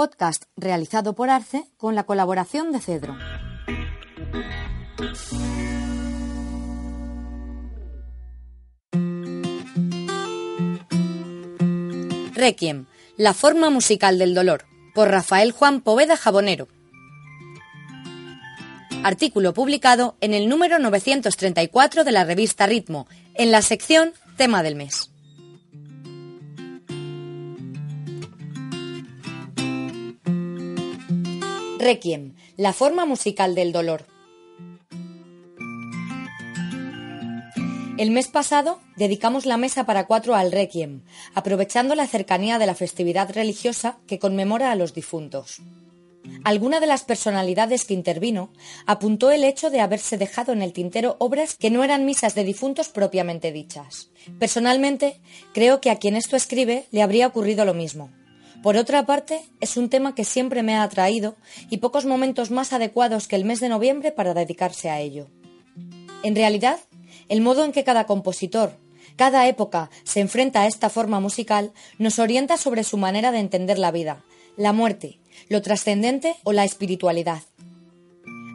podcast realizado por Arce con la colaboración de Cedro. Requiem, la forma musical del dolor, por Rafael Juan Poveda Jabonero. Artículo publicado en el número 934 de la revista Ritmo, en la sección Tema del mes. Requiem, la forma musical del dolor. El mes pasado dedicamos la mesa para cuatro al Requiem, aprovechando la cercanía de la festividad religiosa que conmemora a los difuntos. Alguna de las personalidades que intervino apuntó el hecho de haberse dejado en el tintero obras que no eran misas de difuntos propiamente dichas. Personalmente, creo que a quien esto escribe le habría ocurrido lo mismo. Por otra parte, es un tema que siempre me ha atraído y pocos momentos más adecuados que el mes de noviembre para dedicarse a ello. En realidad, el modo en que cada compositor, cada época se enfrenta a esta forma musical nos orienta sobre su manera de entender la vida, la muerte, lo trascendente o la espiritualidad.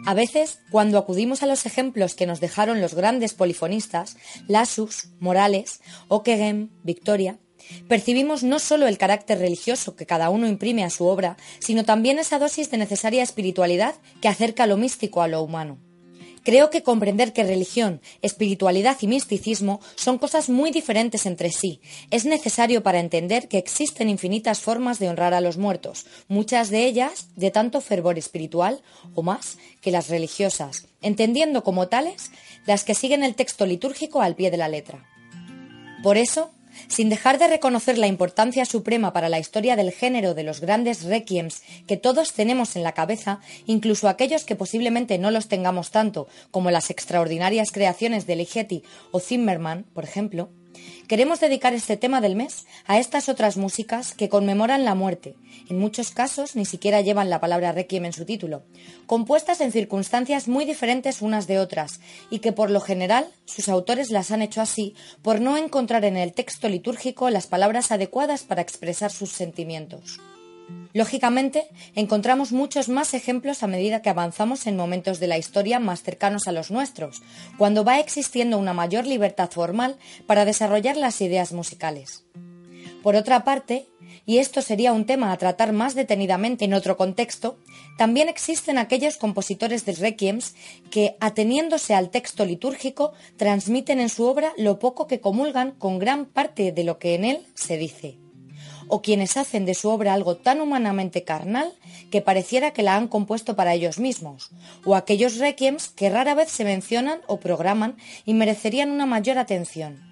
A veces, cuando acudimos a los ejemplos que nos dejaron los grandes polifonistas, Lassus, Morales, Ockeghem, Victoria, percibimos no solo el carácter religioso que cada uno imprime a su obra, sino también esa dosis de necesaria espiritualidad que acerca lo místico a lo humano. Creo que comprender que religión, espiritualidad y misticismo son cosas muy diferentes entre sí es necesario para entender que existen infinitas formas de honrar a los muertos, muchas de ellas de tanto fervor espiritual o más que las religiosas, entendiendo como tales las que siguen el texto litúrgico al pie de la letra. Por eso, sin dejar de reconocer la importancia suprema para la historia del género de los grandes requiems que todos tenemos en la cabeza, incluso aquellos que posiblemente no los tengamos tanto, como las extraordinarias creaciones de Ligeti o Zimmerman, por ejemplo, Queremos dedicar este tema del mes a estas otras músicas que conmemoran la muerte, en muchos casos ni siquiera llevan la palabra requiem en su título, compuestas en circunstancias muy diferentes unas de otras, y que por lo general sus autores las han hecho así por no encontrar en el texto litúrgico las palabras adecuadas para expresar sus sentimientos. Lógicamente, encontramos muchos más ejemplos a medida que avanzamos en momentos de la historia más cercanos a los nuestros, cuando va existiendo una mayor libertad formal para desarrollar las ideas musicales. Por otra parte, y esto sería un tema a tratar más detenidamente en otro contexto, también existen aquellos compositores de requiems que, ateniéndose al texto litúrgico, transmiten en su obra lo poco que comulgan con gran parte de lo que en él se dice o quienes hacen de su obra algo tan humanamente carnal que pareciera que la han compuesto para ellos mismos, o aquellos requiems que rara vez se mencionan o programan y merecerían una mayor atención.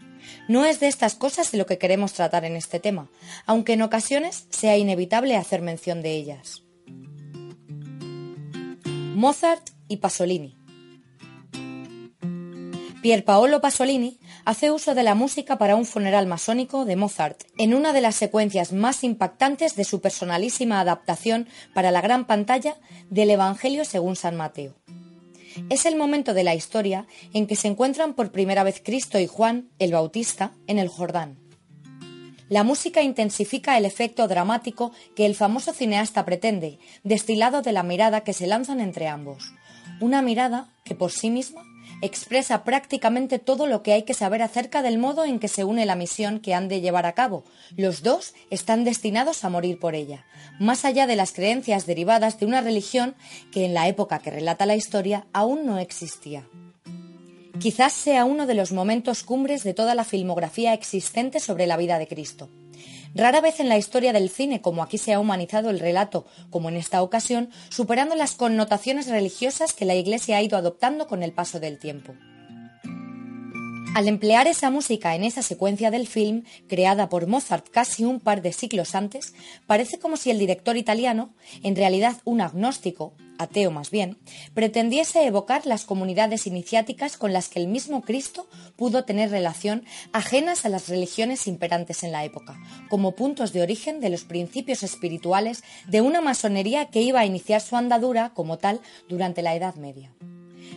No es de estas cosas de lo que queremos tratar en este tema, aunque en ocasiones sea inevitable hacer mención de ellas. Mozart y Pasolini. Pierpaolo Pasolini hace uso de la música para un funeral masónico de Mozart, en una de las secuencias más impactantes de su personalísima adaptación para la gran pantalla del Evangelio según San Mateo. Es el momento de la historia en que se encuentran por primera vez Cristo y Juan, el Bautista, en el Jordán. La música intensifica el efecto dramático que el famoso cineasta pretende, destilado de la mirada que se lanzan entre ambos. Una mirada que por sí misma expresa prácticamente todo lo que hay que saber acerca del modo en que se une la misión que han de llevar a cabo. Los dos están destinados a morir por ella, más allá de las creencias derivadas de una religión que en la época que relata la historia aún no existía. Quizás sea uno de los momentos cumbres de toda la filmografía existente sobre la vida de Cristo. Rara vez en la historia del cine, como aquí se ha humanizado el relato, como en esta ocasión, superando las connotaciones religiosas que la Iglesia ha ido adoptando con el paso del tiempo. Al emplear esa música en esa secuencia del film, creada por Mozart casi un par de siglos antes, parece como si el director italiano, en realidad un agnóstico, ateo más bien, pretendiese evocar las comunidades iniciáticas con las que el mismo Cristo pudo tener relación ajenas a las religiones imperantes en la época, como puntos de origen de los principios espirituales de una masonería que iba a iniciar su andadura como tal durante la Edad Media.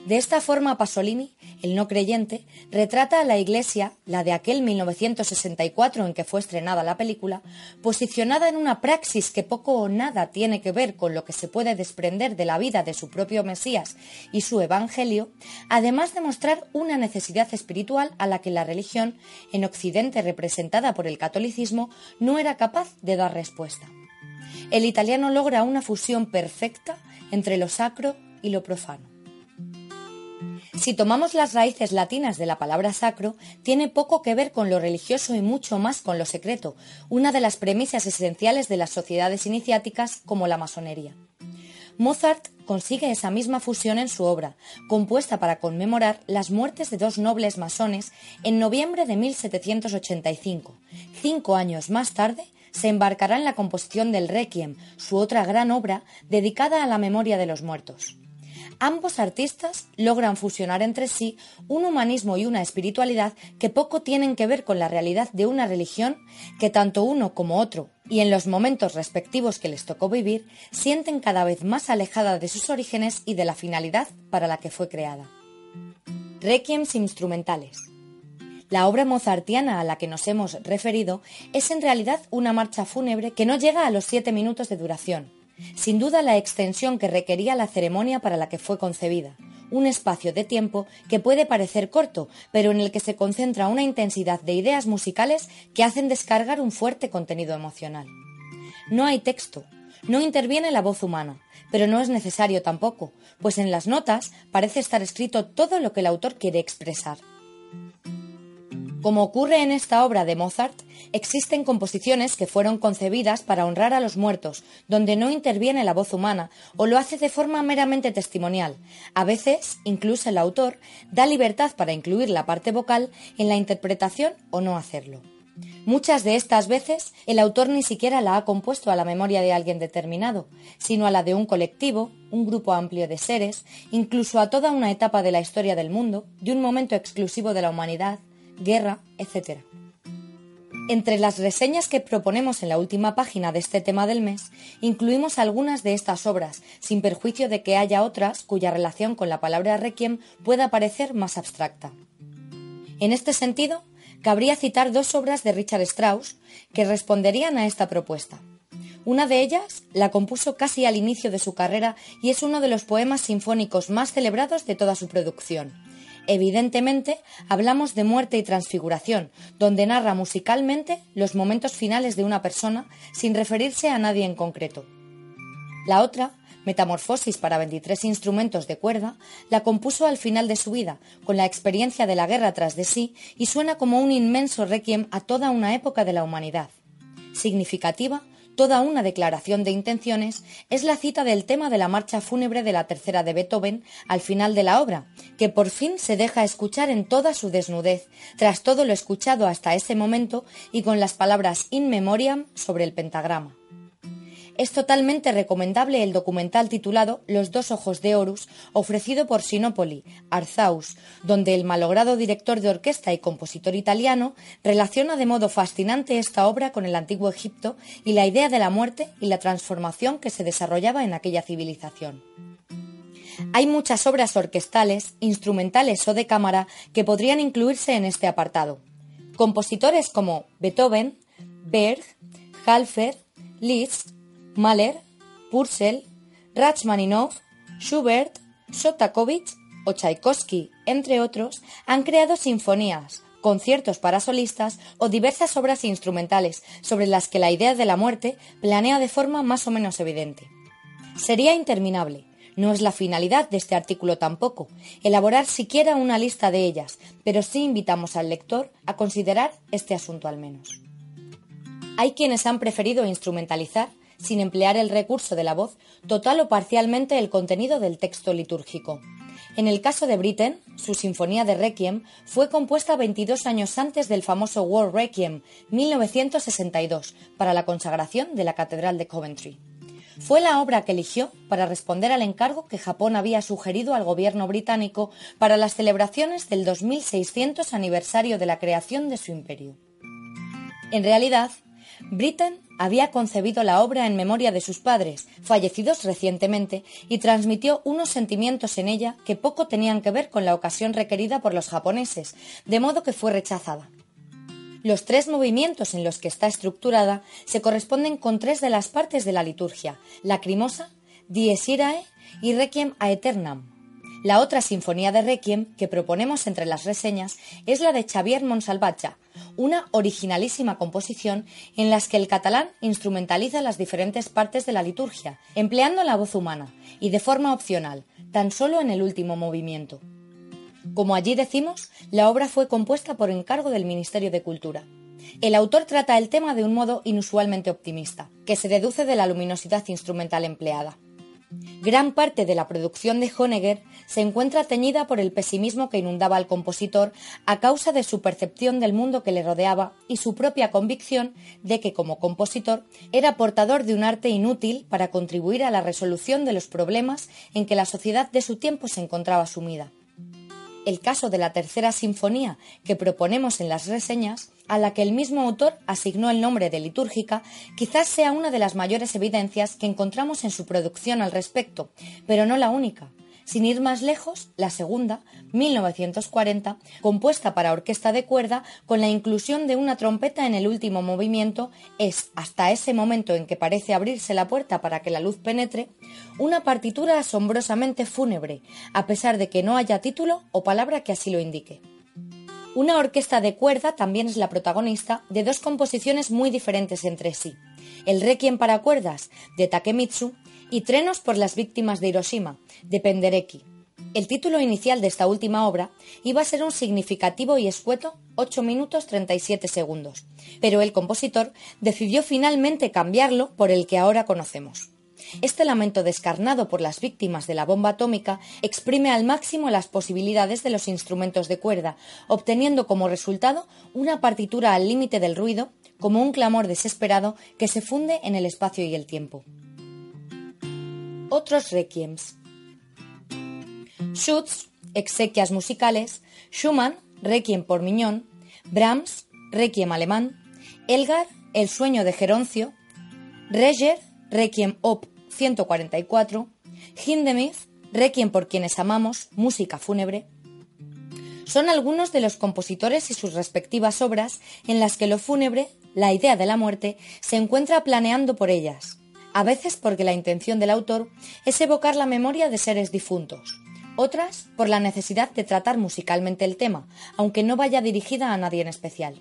De esta forma, Pasolini, el no creyente, retrata a la Iglesia, la de aquel 1964 en que fue estrenada la película, posicionada en una praxis que poco o nada tiene que ver con lo que se puede desprender de la vida de su propio Mesías y su Evangelio, además de mostrar una necesidad espiritual a la que la religión, en Occidente representada por el catolicismo, no era capaz de dar respuesta. El italiano logra una fusión perfecta entre lo sacro y lo profano. Si tomamos las raíces latinas de la palabra sacro, tiene poco que ver con lo religioso y mucho más con lo secreto, una de las premisas esenciales de las sociedades iniciáticas como la masonería. Mozart consigue esa misma fusión en su obra, compuesta para conmemorar las muertes de dos nobles masones en noviembre de 1785. Cinco años más tarde, se embarcará en la composición del Requiem, su otra gran obra dedicada a la memoria de los muertos. Ambos artistas logran fusionar entre sí un humanismo y una espiritualidad que poco tienen que ver con la realidad de una religión que tanto uno como otro, y en los momentos respectivos que les tocó vivir, sienten cada vez más alejada de sus orígenes y de la finalidad para la que fue creada. Requiems instrumentales. La obra mozartiana a la que nos hemos referido es en realidad una marcha fúnebre que no llega a los siete minutos de duración, sin duda la extensión que requería la ceremonia para la que fue concebida, un espacio de tiempo que puede parecer corto, pero en el que se concentra una intensidad de ideas musicales que hacen descargar un fuerte contenido emocional. No hay texto, no interviene la voz humana, pero no es necesario tampoco, pues en las notas parece estar escrito todo lo que el autor quiere expresar. Como ocurre en esta obra de Mozart, existen composiciones que fueron concebidas para honrar a los muertos, donde no interviene la voz humana o lo hace de forma meramente testimonial. A veces, incluso el autor da libertad para incluir la parte vocal en la interpretación o no hacerlo. Muchas de estas veces el autor ni siquiera la ha compuesto a la memoria de alguien determinado, sino a la de un colectivo, un grupo amplio de seres, incluso a toda una etapa de la historia del mundo, de un momento exclusivo de la humanidad, guerra, etc. Entre las reseñas que proponemos en la última página de este tema del mes, incluimos algunas de estas obras, sin perjuicio de que haya otras cuya relación con la palabra requiem pueda parecer más abstracta. En este sentido, cabría citar dos obras de Richard Strauss que responderían a esta propuesta. Una de ellas la compuso casi al inicio de su carrera y es uno de los poemas sinfónicos más celebrados de toda su producción, Evidentemente, hablamos de muerte y transfiguración, donde narra musicalmente los momentos finales de una persona sin referirse a nadie en concreto. La otra, Metamorfosis para 23 instrumentos de cuerda, la compuso al final de su vida, con la experiencia de la guerra tras de sí, y suena como un inmenso requiem a toda una época de la humanidad. Significativa toda una declaración de intenciones, es la cita del tema de la marcha fúnebre de la tercera de Beethoven al final de la obra, que por fin se deja escuchar en toda su desnudez, tras todo lo escuchado hasta ese momento y con las palabras in memoriam sobre el pentagrama es totalmente recomendable el documental titulado Los dos ojos de Horus, ofrecido por Sinopoli, Arzaus, donde el malogrado director de orquesta y compositor italiano relaciona de modo fascinante esta obra con el antiguo Egipto y la idea de la muerte y la transformación que se desarrollaba en aquella civilización. Hay muchas obras orquestales, instrumentales o de cámara que podrían incluirse en este apartado. Compositores como Beethoven, Berg, Halfer, Liszt, Mahler, Purcell, Rachmaninoff, Schubert, Shostakovich o Tchaikovsky, entre otros, han creado sinfonías, conciertos para solistas o diversas obras instrumentales sobre las que la idea de la muerte planea de forma más o menos evidente. Sería interminable, no es la finalidad de este artículo tampoco, elaborar siquiera una lista de ellas, pero sí invitamos al lector a considerar este asunto al menos. Hay quienes han preferido instrumentalizar sin emplear el recurso de la voz, total o parcialmente el contenido del texto litúrgico. En el caso de Britten, su sinfonía de Requiem fue compuesta 22 años antes del famoso World Requiem, 1962, para la consagración de la Catedral de Coventry. Fue la obra que eligió para responder al encargo que Japón había sugerido al gobierno británico para las celebraciones del 2600 aniversario de la creación de su imperio. En realidad, Britten había concebido la obra en memoria de sus padres, fallecidos recientemente, y transmitió unos sentimientos en ella que poco tenían que ver con la ocasión requerida por los japoneses, de modo que fue rechazada. Los tres movimientos en los que está estructurada se corresponden con tres de las partes de la liturgia, Lacrimosa, Dies Irae y Requiem aeternam. La otra sinfonía de Requiem que proponemos entre las reseñas es la de Xavier Monsalvatja, una originalísima composición en la que el catalán instrumentaliza las diferentes partes de la liturgia, empleando la voz humana y de forma opcional, tan solo en el último movimiento. Como allí decimos, la obra fue compuesta por encargo del Ministerio de Cultura. El autor trata el tema de un modo inusualmente optimista, que se deduce de la luminosidad instrumental empleada. Gran parte de la producción de Honegger se encuentra teñida por el pesimismo que inundaba al compositor a causa de su percepción del mundo que le rodeaba y su propia convicción de que como compositor era portador de un arte inútil para contribuir a la resolución de los problemas en que la sociedad de su tiempo se encontraba sumida. El caso de la tercera sinfonía que proponemos en las reseñas, a la que el mismo autor asignó el nombre de litúrgica, quizás sea una de las mayores evidencias que encontramos en su producción al respecto, pero no la única. Sin ir más lejos, la segunda, 1940, compuesta para orquesta de cuerda con la inclusión de una trompeta en el último movimiento, es, hasta ese momento en que parece abrirse la puerta para que la luz penetre, una partitura asombrosamente fúnebre, a pesar de que no haya título o palabra que así lo indique. Una orquesta de cuerda también es la protagonista de dos composiciones muy diferentes entre sí. El Requiem para cuerdas de Takemitsu y Trenos por las víctimas de Hiroshima, de Penderecki. El título inicial de esta última obra iba a ser un significativo y escueto 8 minutos 37 segundos, pero el compositor decidió finalmente cambiarlo por el que ahora conocemos. Este lamento descarnado por las víctimas de la bomba atómica exprime al máximo las posibilidades de los instrumentos de cuerda, obteniendo como resultado una partitura al límite del ruido, como un clamor desesperado que se funde en el espacio y el tiempo. Otros requiems. Schutz, exequias musicales, Schumann, requiem por Miñón, Brahms, requiem alemán, Elgar, El sueño de Geroncio, Reger, requiem op 144, Hindemith, requiem por quienes amamos, música fúnebre. Son algunos de los compositores y sus respectivas obras en las que lo fúnebre, la idea de la muerte, se encuentra planeando por ellas a veces porque la intención del autor es evocar la memoria de seres difuntos, otras por la necesidad de tratar musicalmente el tema, aunque no vaya dirigida a nadie en especial.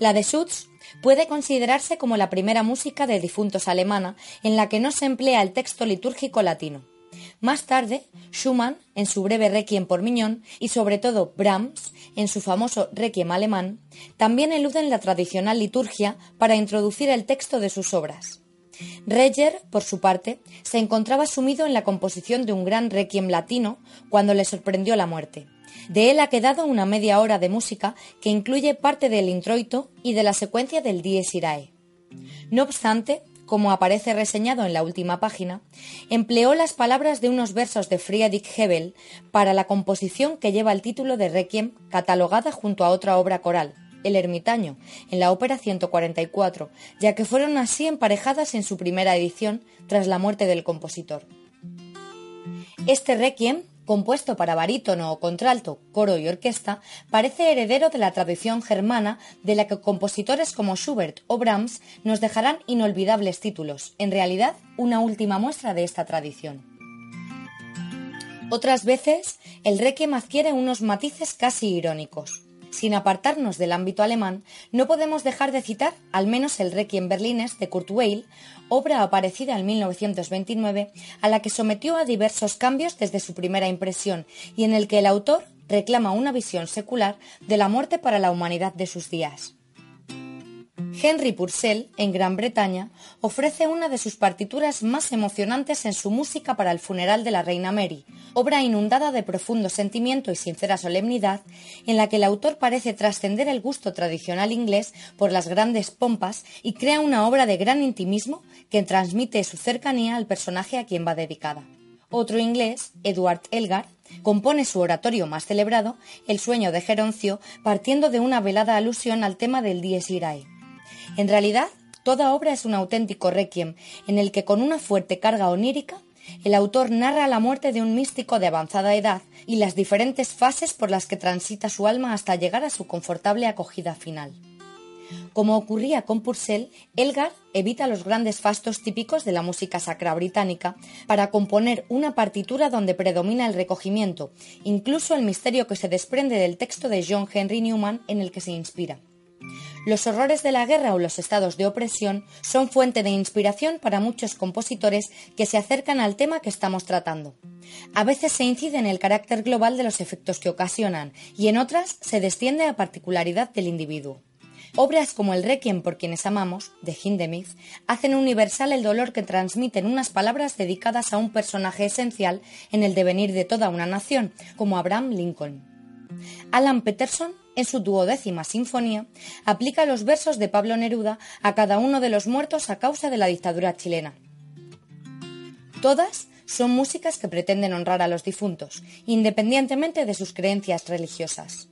La de Schutz puede considerarse como la primera música de difuntos alemana en la que no se emplea el texto litúrgico latino. Más tarde, Schumann, en su breve Requiem por Miñón, y sobre todo Brahms, en su famoso Requiem alemán, también eluden la tradicional liturgia para introducir el texto de sus obras. Reger, por su parte, se encontraba sumido en la composición de un gran requiem latino cuando le sorprendió la muerte. De él ha quedado una media hora de música que incluye parte del introito y de la secuencia del Dies Irae. No obstante, como aparece reseñado en la última página, empleó las palabras de unos versos de Friedrich Hebel para la composición que lleva el título de Requiem, catalogada junto a otra obra coral, El ermitaño, en la ópera 144, ya que fueron así emparejadas en su primera edición tras la muerte del compositor. Este Requiem compuesto para barítono o contralto, coro y orquesta, parece heredero de la tradición germana de la que compositores como Schubert o Brahms nos dejarán inolvidables títulos, en realidad una última muestra de esta tradición. Otras veces, el requiem adquiere unos matices casi irónicos. Sin apartarnos del ámbito alemán, no podemos dejar de citar al menos el Requiem Berlines de Kurt Weill, obra aparecida en 1929, a la que sometió a diversos cambios desde su primera impresión y en el que el autor reclama una visión secular de la muerte para la humanidad de sus días. Henry Purcell, en Gran Bretaña, ofrece una de sus partituras más emocionantes en su música para el funeral de la reina Mary, obra inundada de profundo sentimiento y sincera solemnidad, en la que el autor parece trascender el gusto tradicional inglés por las grandes pompas y crea una obra de gran intimismo que transmite su cercanía al personaje a quien va dedicada. Otro inglés, Edward Elgar, compone su oratorio más celebrado, El sueño de Geroncio, partiendo de una velada alusión al tema del Dies Irae. En realidad, toda obra es un auténtico requiem en el que con una fuerte carga onírica el autor narra la muerte de un místico de avanzada edad y las diferentes fases por las que transita su alma hasta llegar a su confortable acogida final. Como ocurría con Purcell, Elgar evita los grandes fastos típicos de la música sacra británica para componer una partitura donde predomina el recogimiento, incluso el misterio que se desprende del texto de John Henry Newman en el que se inspira. Los horrores de la guerra o los estados de opresión son fuente de inspiración para muchos compositores que se acercan al tema que estamos tratando. A veces se incide en el carácter global de los efectos que ocasionan y en otras se desciende a particularidad del individuo. Obras como el Requiem por quienes amamos, de Hindemith, hacen universal el dolor que transmiten unas palabras dedicadas a un personaje esencial en el devenir de toda una nación, como Abraham Lincoln. Alan Peterson, en su duodécima sinfonía, aplica los versos de Pablo Neruda a cada uno de los muertos a causa de la dictadura chilena. Todas son músicas que pretenden honrar a los difuntos, independientemente de sus creencias religiosas.